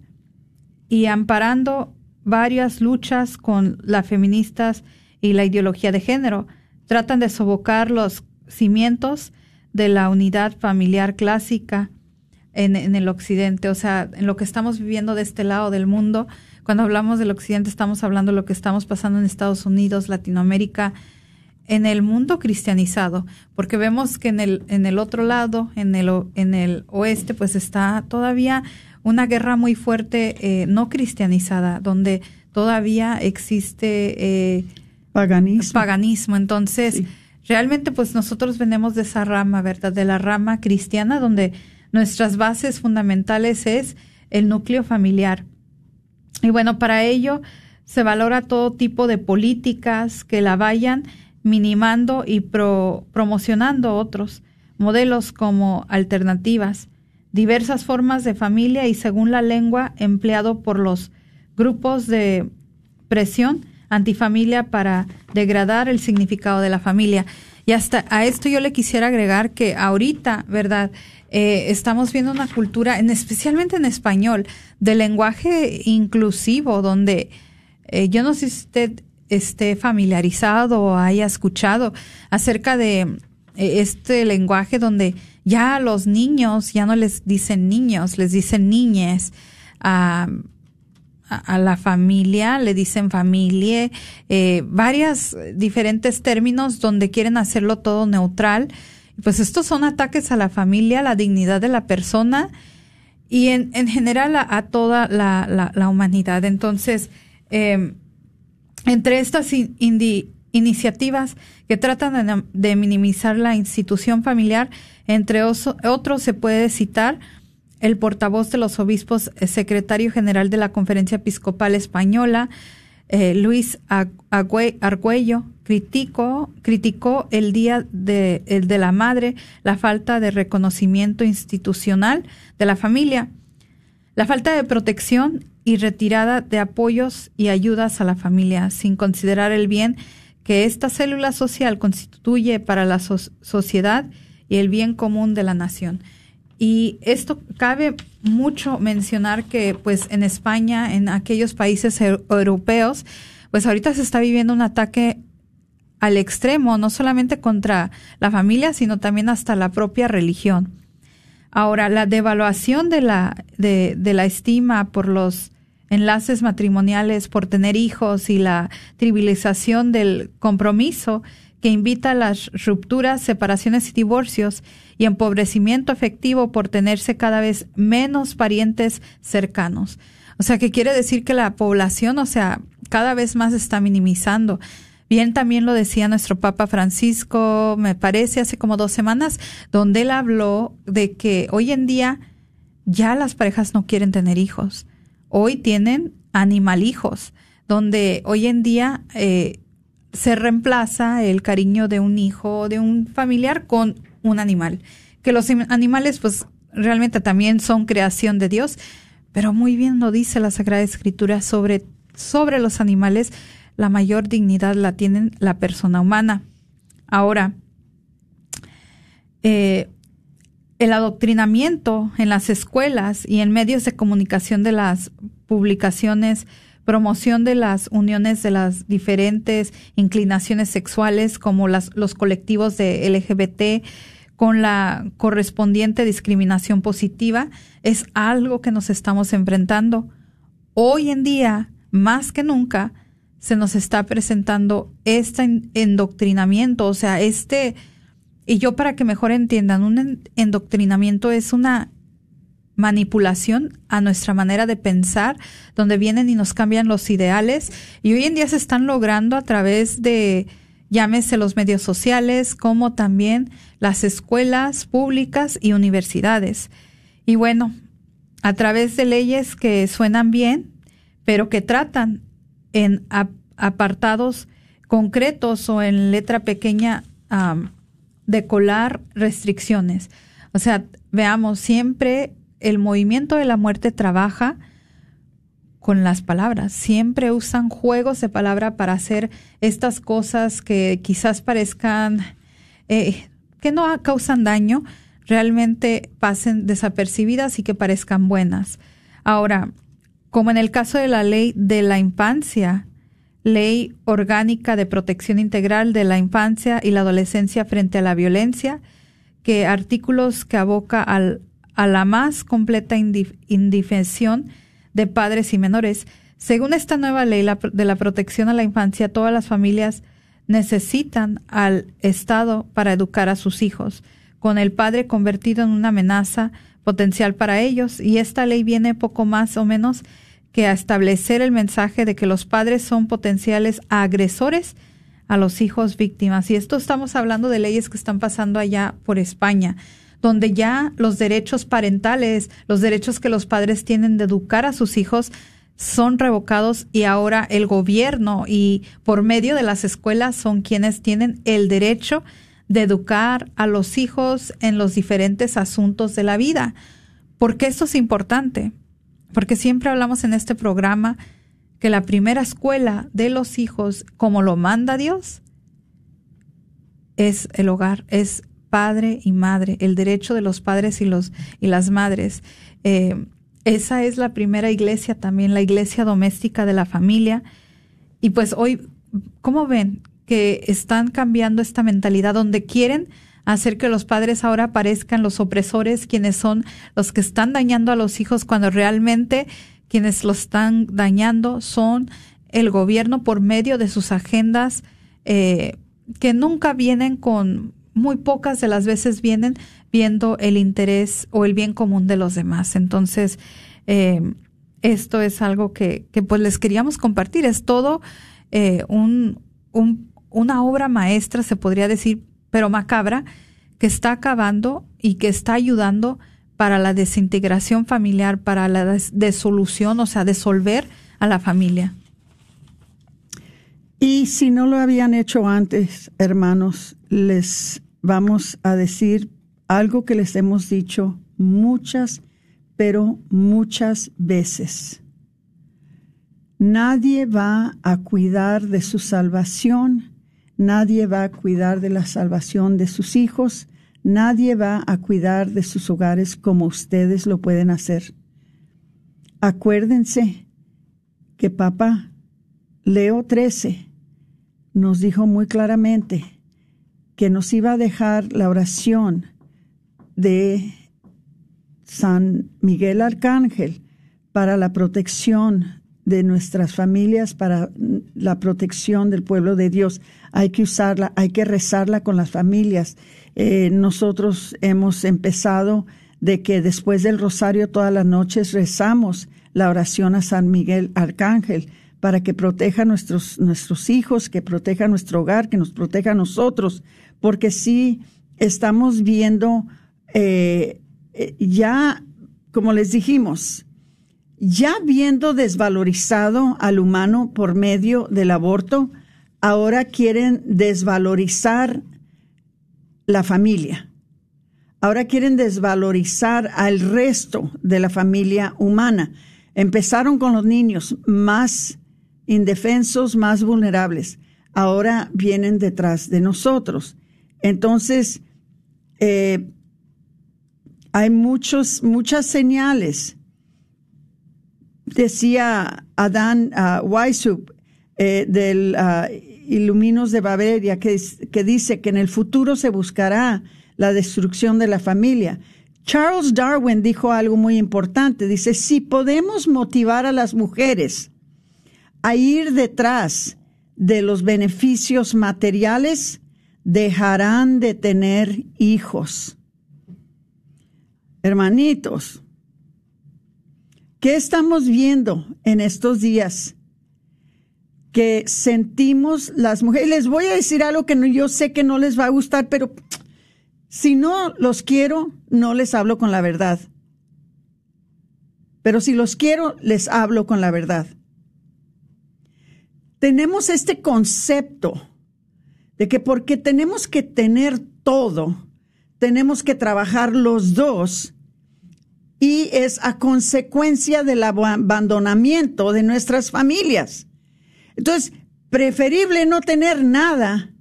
y amparando varias luchas con las feministas y la ideología de género. Tratan de sobocar los cimientos de la unidad familiar clásica en, en, el occidente, o sea, en lo que estamos viviendo de este lado del mundo. Cuando hablamos del occidente estamos hablando de lo que estamos pasando en Estados Unidos, Latinoamérica, en el mundo cristianizado, porque vemos que en el, en el otro lado, en el, en el oeste, pues está todavía una guerra muy fuerte eh, no cristianizada, donde todavía existe eh, paganismo. paganismo. Entonces, realmente pues nosotros venimos de esa rama, ¿verdad? De la rama cristiana, donde nuestras bases fundamentales es el núcleo familiar. Y bueno, para ello se valora todo tipo de políticas que la vayan minimando y promocionando otros modelos como alternativas, diversas formas de familia y según la lengua empleado por los grupos de presión antifamilia para degradar el significado de la familia. Y hasta a esto yo le quisiera agregar que ahorita, ¿verdad? Eh, estamos viendo una cultura, en, especialmente en español, de lenguaje inclusivo, donde eh, yo no sé si usted esté familiarizado o haya escuchado acerca de eh, este lenguaje donde ya a los niños ya no les dicen niños, les dicen niñes. A, a, la familia, le dicen familia, eh, varias diferentes términos donde quieren hacerlo todo neutral. Pues estos son ataques a la familia, a la dignidad de la persona y en, en general a, toda la, la, la, humanidad. Entonces, eh, entre estas iniciativas que tratan de, minimizar la institución familiar, entre otros se puede citar el portavoz de los obispos, eh, secretario general de la Conferencia Episcopal Española, eh, Luis Argüello, criticó, el Día de, de la Madre, la falta de reconocimiento institucional de la familia, la falta de protección y retirada de apoyos y ayudas a la familia, sin considerar el bien que esta célula social constituye para la sociedad y el bien común de la nación. Y esto cabe mucho mencionar que pues en España, en aquellos países europeos, pues ahorita se está viviendo un ataque al extremo, no solamente contra la familia, sino también hasta la propia religión. Ahora, la devaluación de la, de, de la estima por los enlaces matrimoniales por tener hijos y la trivialización del compromiso que invita a las rupturas, separaciones y divorcios y empobrecimiento efectivo por tenerse cada vez menos parientes cercanos. O sea, que quiere decir que la población, o sea, cada vez más está minimizando. Bien, también lo decía nuestro Papa Francisco, me parece, hace como dos semanas, donde él habló de que hoy en día ya las parejas no quieren tener hijos hoy tienen animalijos, donde hoy en día eh, se reemplaza el cariño de un hijo o de un familiar con un animal. Que los animales, pues realmente también son creación de Dios, pero muy bien lo dice la Sagrada Escritura sobre, sobre los animales, la mayor dignidad la tienen la persona humana. Ahora, eh, el adoctrinamiento en las escuelas y en medios de comunicación de las publicaciones, promoción de las uniones de las diferentes inclinaciones sexuales como las, los colectivos de LGBT con la correspondiente discriminación positiva es algo que nos estamos enfrentando. Hoy en día, más que nunca, se nos está presentando este endoctrinamiento, o sea, este y yo para que mejor entiendan, un endoctrinamiento es una manipulación a nuestra manera de pensar, donde vienen y nos cambian los ideales. Y hoy en día se están logrando a través de, llámese los medios sociales, como también las escuelas públicas y universidades. Y bueno, a través de leyes que suenan bien, pero que tratan en apartados concretos o en letra pequeña de colar restricciones. O sea, veamos, siempre el movimiento de la muerte trabaja con las palabras. Siempre usan juegos de palabra para hacer estas cosas que quizás parezcan eh, que no causan daño, realmente pasen desapercibidas y que parezcan buenas. Ahora, como en el caso de la ley de la infancia, Ley Orgánica de Protección Integral de la Infancia y la Adolescencia frente a la Violencia, que artículos que aboca al, a la más completa indefensión de padres y menores. Según esta nueva ley de la protección a la infancia, todas las familias necesitan al Estado para educar a sus hijos, con el padre convertido en una amenaza potencial para ellos, y esta ley viene poco más o menos que a establecer el mensaje de que los padres son potenciales agresores a los hijos víctimas. Y esto estamos hablando de leyes que están pasando allá por España, donde ya los derechos parentales, los derechos que los padres tienen de educar a sus hijos, son revocados y ahora el gobierno y por medio de las escuelas son quienes tienen el derecho de educar a los hijos en los diferentes asuntos de la vida. ¿Por qué esto es importante? Porque siempre hablamos en este programa que la primera escuela de los hijos, como lo manda Dios, es el hogar, es padre y madre, el derecho de los padres y los y las madres. Eh, esa es la primera iglesia también, la iglesia doméstica de la familia. Y pues hoy, ¿cómo ven que están cambiando esta mentalidad donde quieren hacer que los padres ahora parezcan los opresores, quienes son los que están dañando a los hijos cuando realmente quienes los están dañando son el gobierno por medio de sus agendas eh, que nunca vienen con, muy pocas de las veces vienen viendo el interés o el bien común de los demás. Entonces, eh, esto es algo que, que, pues les queríamos compartir. Es todo eh, un, un, una obra maestra, se podría decir, pero macabra, que está acabando y que está ayudando para la desintegración familiar, para la desolución, o sea, desolver a la familia. Y si no lo habían hecho antes, hermanos, les vamos a decir algo que les hemos dicho muchas, pero muchas veces. Nadie va a cuidar de su salvación Nadie va a cuidar de la salvación de sus hijos. Nadie va a cuidar de sus hogares como ustedes lo pueden hacer. Acuérdense que papá Leo XIII nos dijo muy claramente que nos iba a dejar la oración de San Miguel Arcángel para la protección de nuestras familias, para la protección del pueblo de Dios hay que usarla, hay que rezarla con las familias. Eh, nosotros hemos empezado de que después del rosario todas las noches rezamos la oración a San Miguel Arcángel para que proteja a nuestros, nuestros hijos, que proteja nuestro hogar, que nos proteja a nosotros, porque sí estamos viendo eh, eh, ya, como les dijimos, ya viendo desvalorizado al humano por medio del aborto, ahora quieren desvalorizar la familia. ahora quieren desvalorizar al resto de la familia humana. Empezaron con los niños más indefensos, más vulnerables. Ahora vienen detrás de nosotros. Entonces, eh, hay muchos, muchas señales. Decía Adán uh, del uh, Iluminos de Baviera que, que dice que en el futuro se buscará la destrucción de la familia. Charles Darwin dijo algo muy importante. Dice, si podemos motivar a las mujeres a ir detrás de los beneficios materiales, dejarán de tener hijos. Hermanitos, ¿qué estamos viendo en estos días? Que sentimos las mujeres. Les voy a decir algo que yo sé que no les va a gustar, pero si no los quiero, no les hablo con la verdad. Pero si los quiero, les hablo con la verdad. Tenemos este concepto de que porque tenemos que tener todo, tenemos que trabajar los dos y es a consecuencia del abandonamiento de nuestras familias. Entonces, preferible no tener nada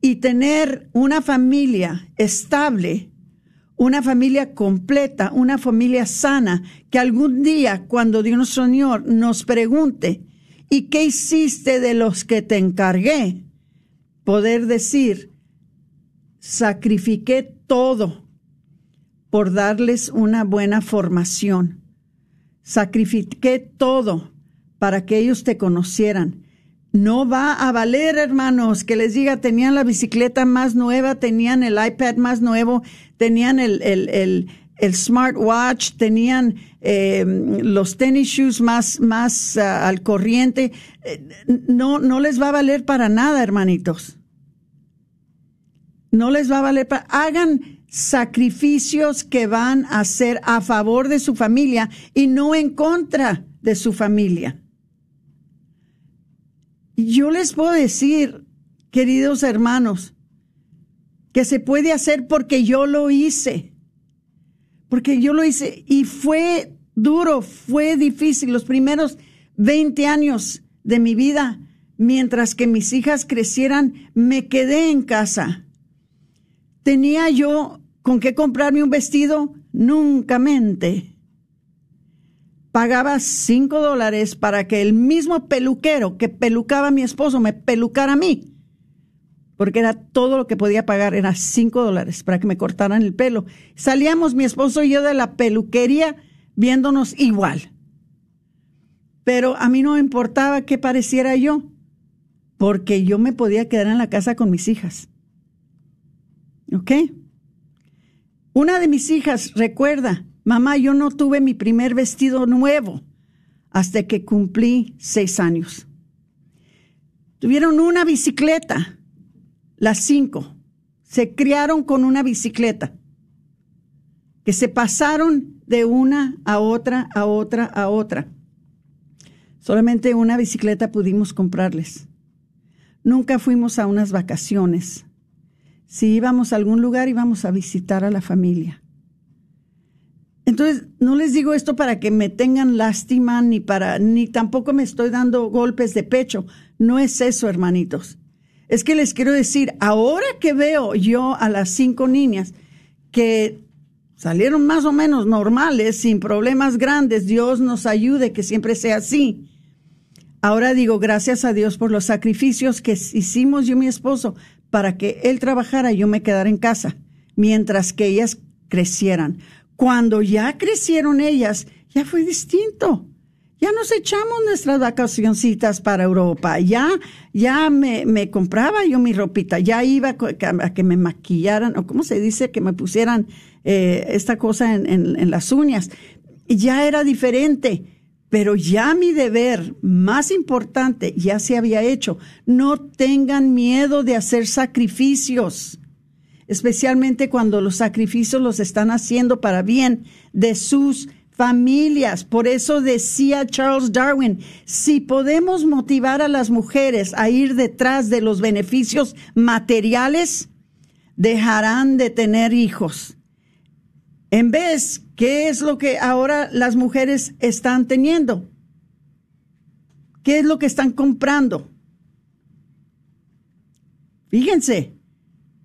y tener una familia estable, una familia completa, una familia sana, que algún día cuando Dios Señor nos pregunte, ¿y qué hiciste de los que te encargué? Poder decir, sacrifiqué todo por darles una buena formación. Sacrifiqué todo para que ellos te conocieran no va a valer, hermanos, que les diga, tenían la bicicleta más nueva, tenían el iPad más nuevo, tenían el, el, el, smartwatch, tenían eh, los tenis shoes más, más ah, al corriente. Eh, no, no les va a valer para nada, hermanitos. No les va a valer para... Hagan sacrificios que van a ser a favor de su familia y no en contra de su familia. Yo les puedo decir, queridos hermanos, que se puede hacer porque yo lo hice. Porque yo lo hice y fue duro, fue difícil los primeros 20 años de mi vida. Mientras que mis hijas crecieran, me quedé en casa. ¿Tenía yo con qué comprarme un vestido? Nunca mente pagaba cinco dólares para que el mismo peluquero que pelucaba a mi esposo me pelucara a mí. Porque era todo lo que podía pagar, era cinco dólares para que me cortaran el pelo. Salíamos mi esposo y yo de la peluquería viéndonos igual. Pero a mí no me importaba qué pareciera yo, porque yo me podía quedar en la casa con mis hijas. ¿Ok? Una de mis hijas, recuerda, Mamá, yo no tuve mi primer vestido nuevo hasta que cumplí seis años. Tuvieron una bicicleta, las cinco. Se criaron con una bicicleta, que se pasaron de una a otra, a otra, a otra. Solamente una bicicleta pudimos comprarles. Nunca fuimos a unas vacaciones. Si íbamos a algún lugar, íbamos a visitar a la familia. Entonces, no les digo esto para que me tengan lástima ni para ni tampoco me estoy dando golpes de pecho. No es eso, hermanitos. Es que les quiero decir, ahora que veo yo a las cinco niñas que salieron más o menos normales, sin problemas grandes, Dios nos ayude que siempre sea así. Ahora digo, gracias a Dios por los sacrificios que hicimos yo y mi esposo para que él trabajara y yo me quedara en casa, mientras que ellas crecieran. Cuando ya crecieron ellas, ya fue distinto. Ya nos echamos nuestras vacacioncitas para Europa. Ya, ya me, me compraba yo mi ropita. Ya iba a que me maquillaran, o cómo se dice, que me pusieran eh, esta cosa en, en las uñas. Ya era diferente. Pero ya mi deber más importante ya se había hecho. No tengan miedo de hacer sacrificios especialmente cuando los sacrificios los están haciendo para bien de sus familias. Por eso decía Charles Darwin, si podemos motivar a las mujeres a ir detrás de los beneficios materiales, dejarán de tener hijos. En vez, ¿qué es lo que ahora las mujeres están teniendo? ¿Qué es lo que están comprando? Fíjense,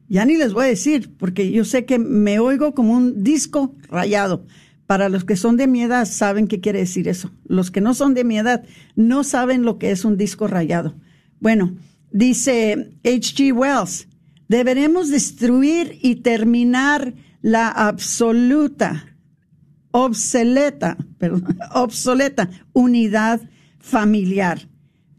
ya ni les voy a decir, porque yo sé que me oigo como un disco rayado. Para los que son de mi edad saben qué quiere decir eso. Los que no son de mi edad no saben lo que es un disco rayado. Bueno, dice H.G. Wells, deberemos destruir y terminar la absoluta, obsoleta, perdón, obsoleta unidad familiar.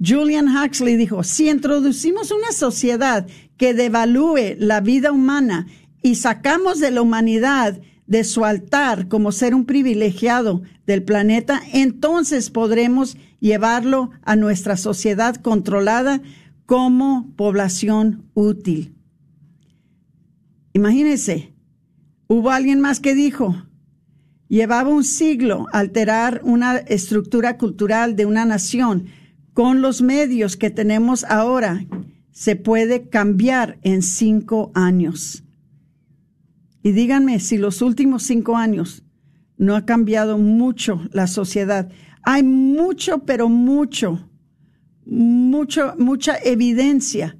Julian Huxley dijo, si introducimos una sociedad que devalúe la vida humana y sacamos de la humanidad de su altar como ser un privilegiado del planeta, entonces podremos llevarlo a nuestra sociedad controlada como población útil. Imagínense, hubo alguien más que dijo, llevaba un siglo alterar una estructura cultural de una nación con los medios que tenemos ahora, se puede cambiar en cinco años. Y díganme si los últimos cinco años no ha cambiado mucho la sociedad. Hay mucho, pero mucho, mucho, mucha evidencia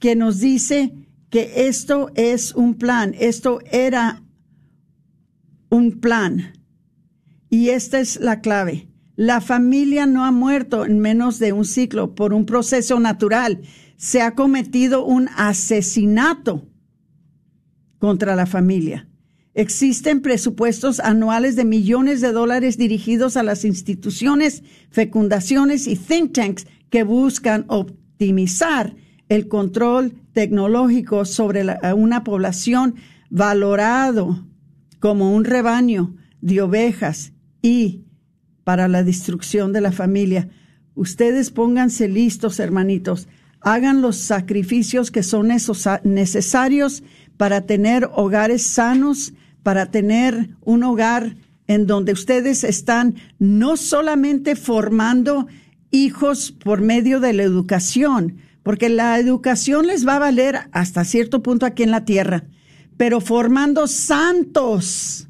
que nos dice que esto es un plan, esto era un plan. Y esta es la clave. La familia no ha muerto en menos de un ciclo por un proceso natural. Se ha cometido un asesinato contra la familia. Existen presupuestos anuales de millones de dólares dirigidos a las instituciones, fecundaciones y think tanks que buscan optimizar el control tecnológico sobre una población valorado como un rebaño de ovejas y para la destrucción de la familia. Ustedes pónganse listos, hermanitos. Hagan los sacrificios que son necesarios para tener hogares sanos, para tener un hogar en donde ustedes están no solamente formando hijos por medio de la educación, porque la educación les va a valer hasta cierto punto aquí en la tierra, pero formando santos.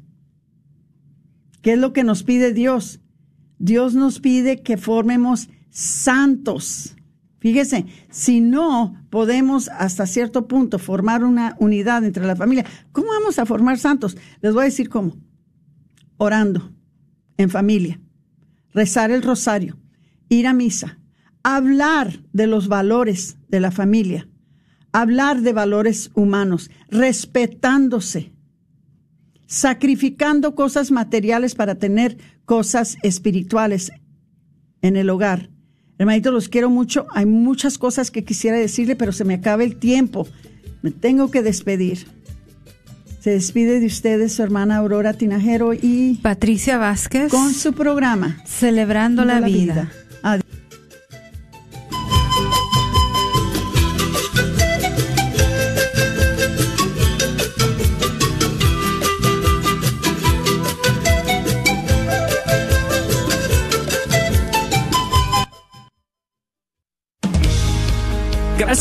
¿Qué es lo que nos pide Dios? Dios nos pide que formemos santos. Fíjese, si no podemos hasta cierto punto formar una unidad entre la familia, ¿cómo vamos a formar santos? Les voy a decir cómo. Orando en familia, rezar el rosario, ir a misa, hablar de los valores de la familia, hablar de valores humanos, respetándose, sacrificando cosas materiales para tener cosas espirituales en el hogar. Hermanito, los quiero mucho. Hay muchas cosas que quisiera decirle, pero se me acaba el tiempo. Me tengo que despedir. Se despide de ustedes su hermana Aurora Tinajero y Patricia Vázquez con su programa Celebrando la, vida.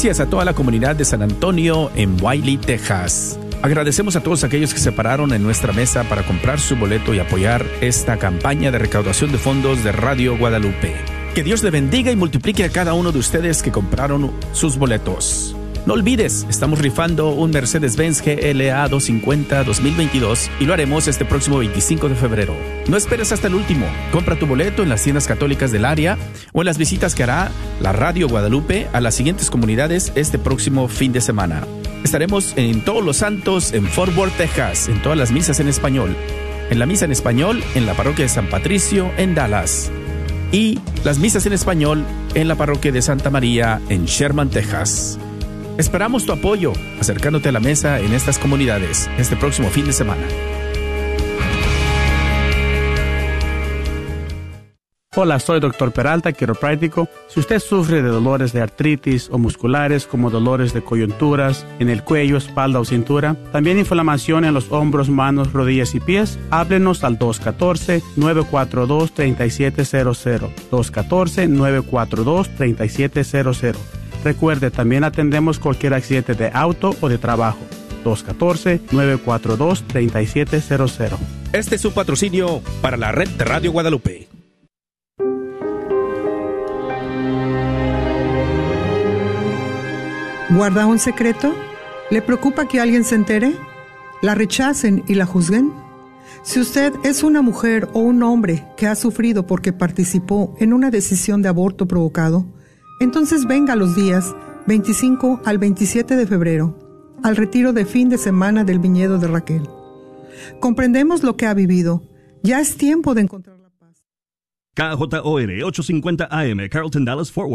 Gracias a toda la comunidad de San Antonio en Wiley, Texas. Agradecemos a todos aquellos que se pararon en nuestra mesa para comprar su boleto y apoyar esta campaña de recaudación de fondos de Radio Guadalupe. Que Dios le bendiga y multiplique a cada uno de ustedes que compraron sus boletos. No olvides, estamos rifando un Mercedes-Benz GLA 250 2022 y lo haremos este próximo 25 de febrero. No esperes hasta el último. Compra tu boleto en las tiendas católicas del área o en las visitas que hará la Radio Guadalupe a las siguientes comunidades este próximo fin de semana. Estaremos en Todos los Santos en Fort Worth, Texas, en todas las misas en español. En la misa en español en la parroquia de San Patricio en Dallas. Y las misas en español en la parroquia de Santa María en Sherman, Texas. Esperamos tu apoyo acercándote a la mesa en estas comunidades este próximo fin de semana. Hola, soy Dr. Peralta, quiropráctico. Si usted sufre de dolores de artritis o musculares como dolores de coyunturas en el cuello, espalda o cintura, también inflamación en los hombros, manos, rodillas y pies, háblenos al 214-942-3700. 214-942-3700 Recuerde, también atendemos cualquier accidente de auto o de trabajo. 214-942-3700. Este es su patrocinio para la red de Radio Guadalupe. ¿Guarda un secreto? ¿Le preocupa que alguien se entere? ¿La rechacen y la juzguen? Si usted es una mujer o un hombre que ha sufrido porque participó en una decisión de aborto provocado, entonces venga los días 25 al 27 de febrero al retiro de fin de semana del viñedo de Raquel. Comprendemos lo que ha vivido. Ya es tiempo de encontrar la paz. KJOR 850 AM, Carlton Dallas Forward.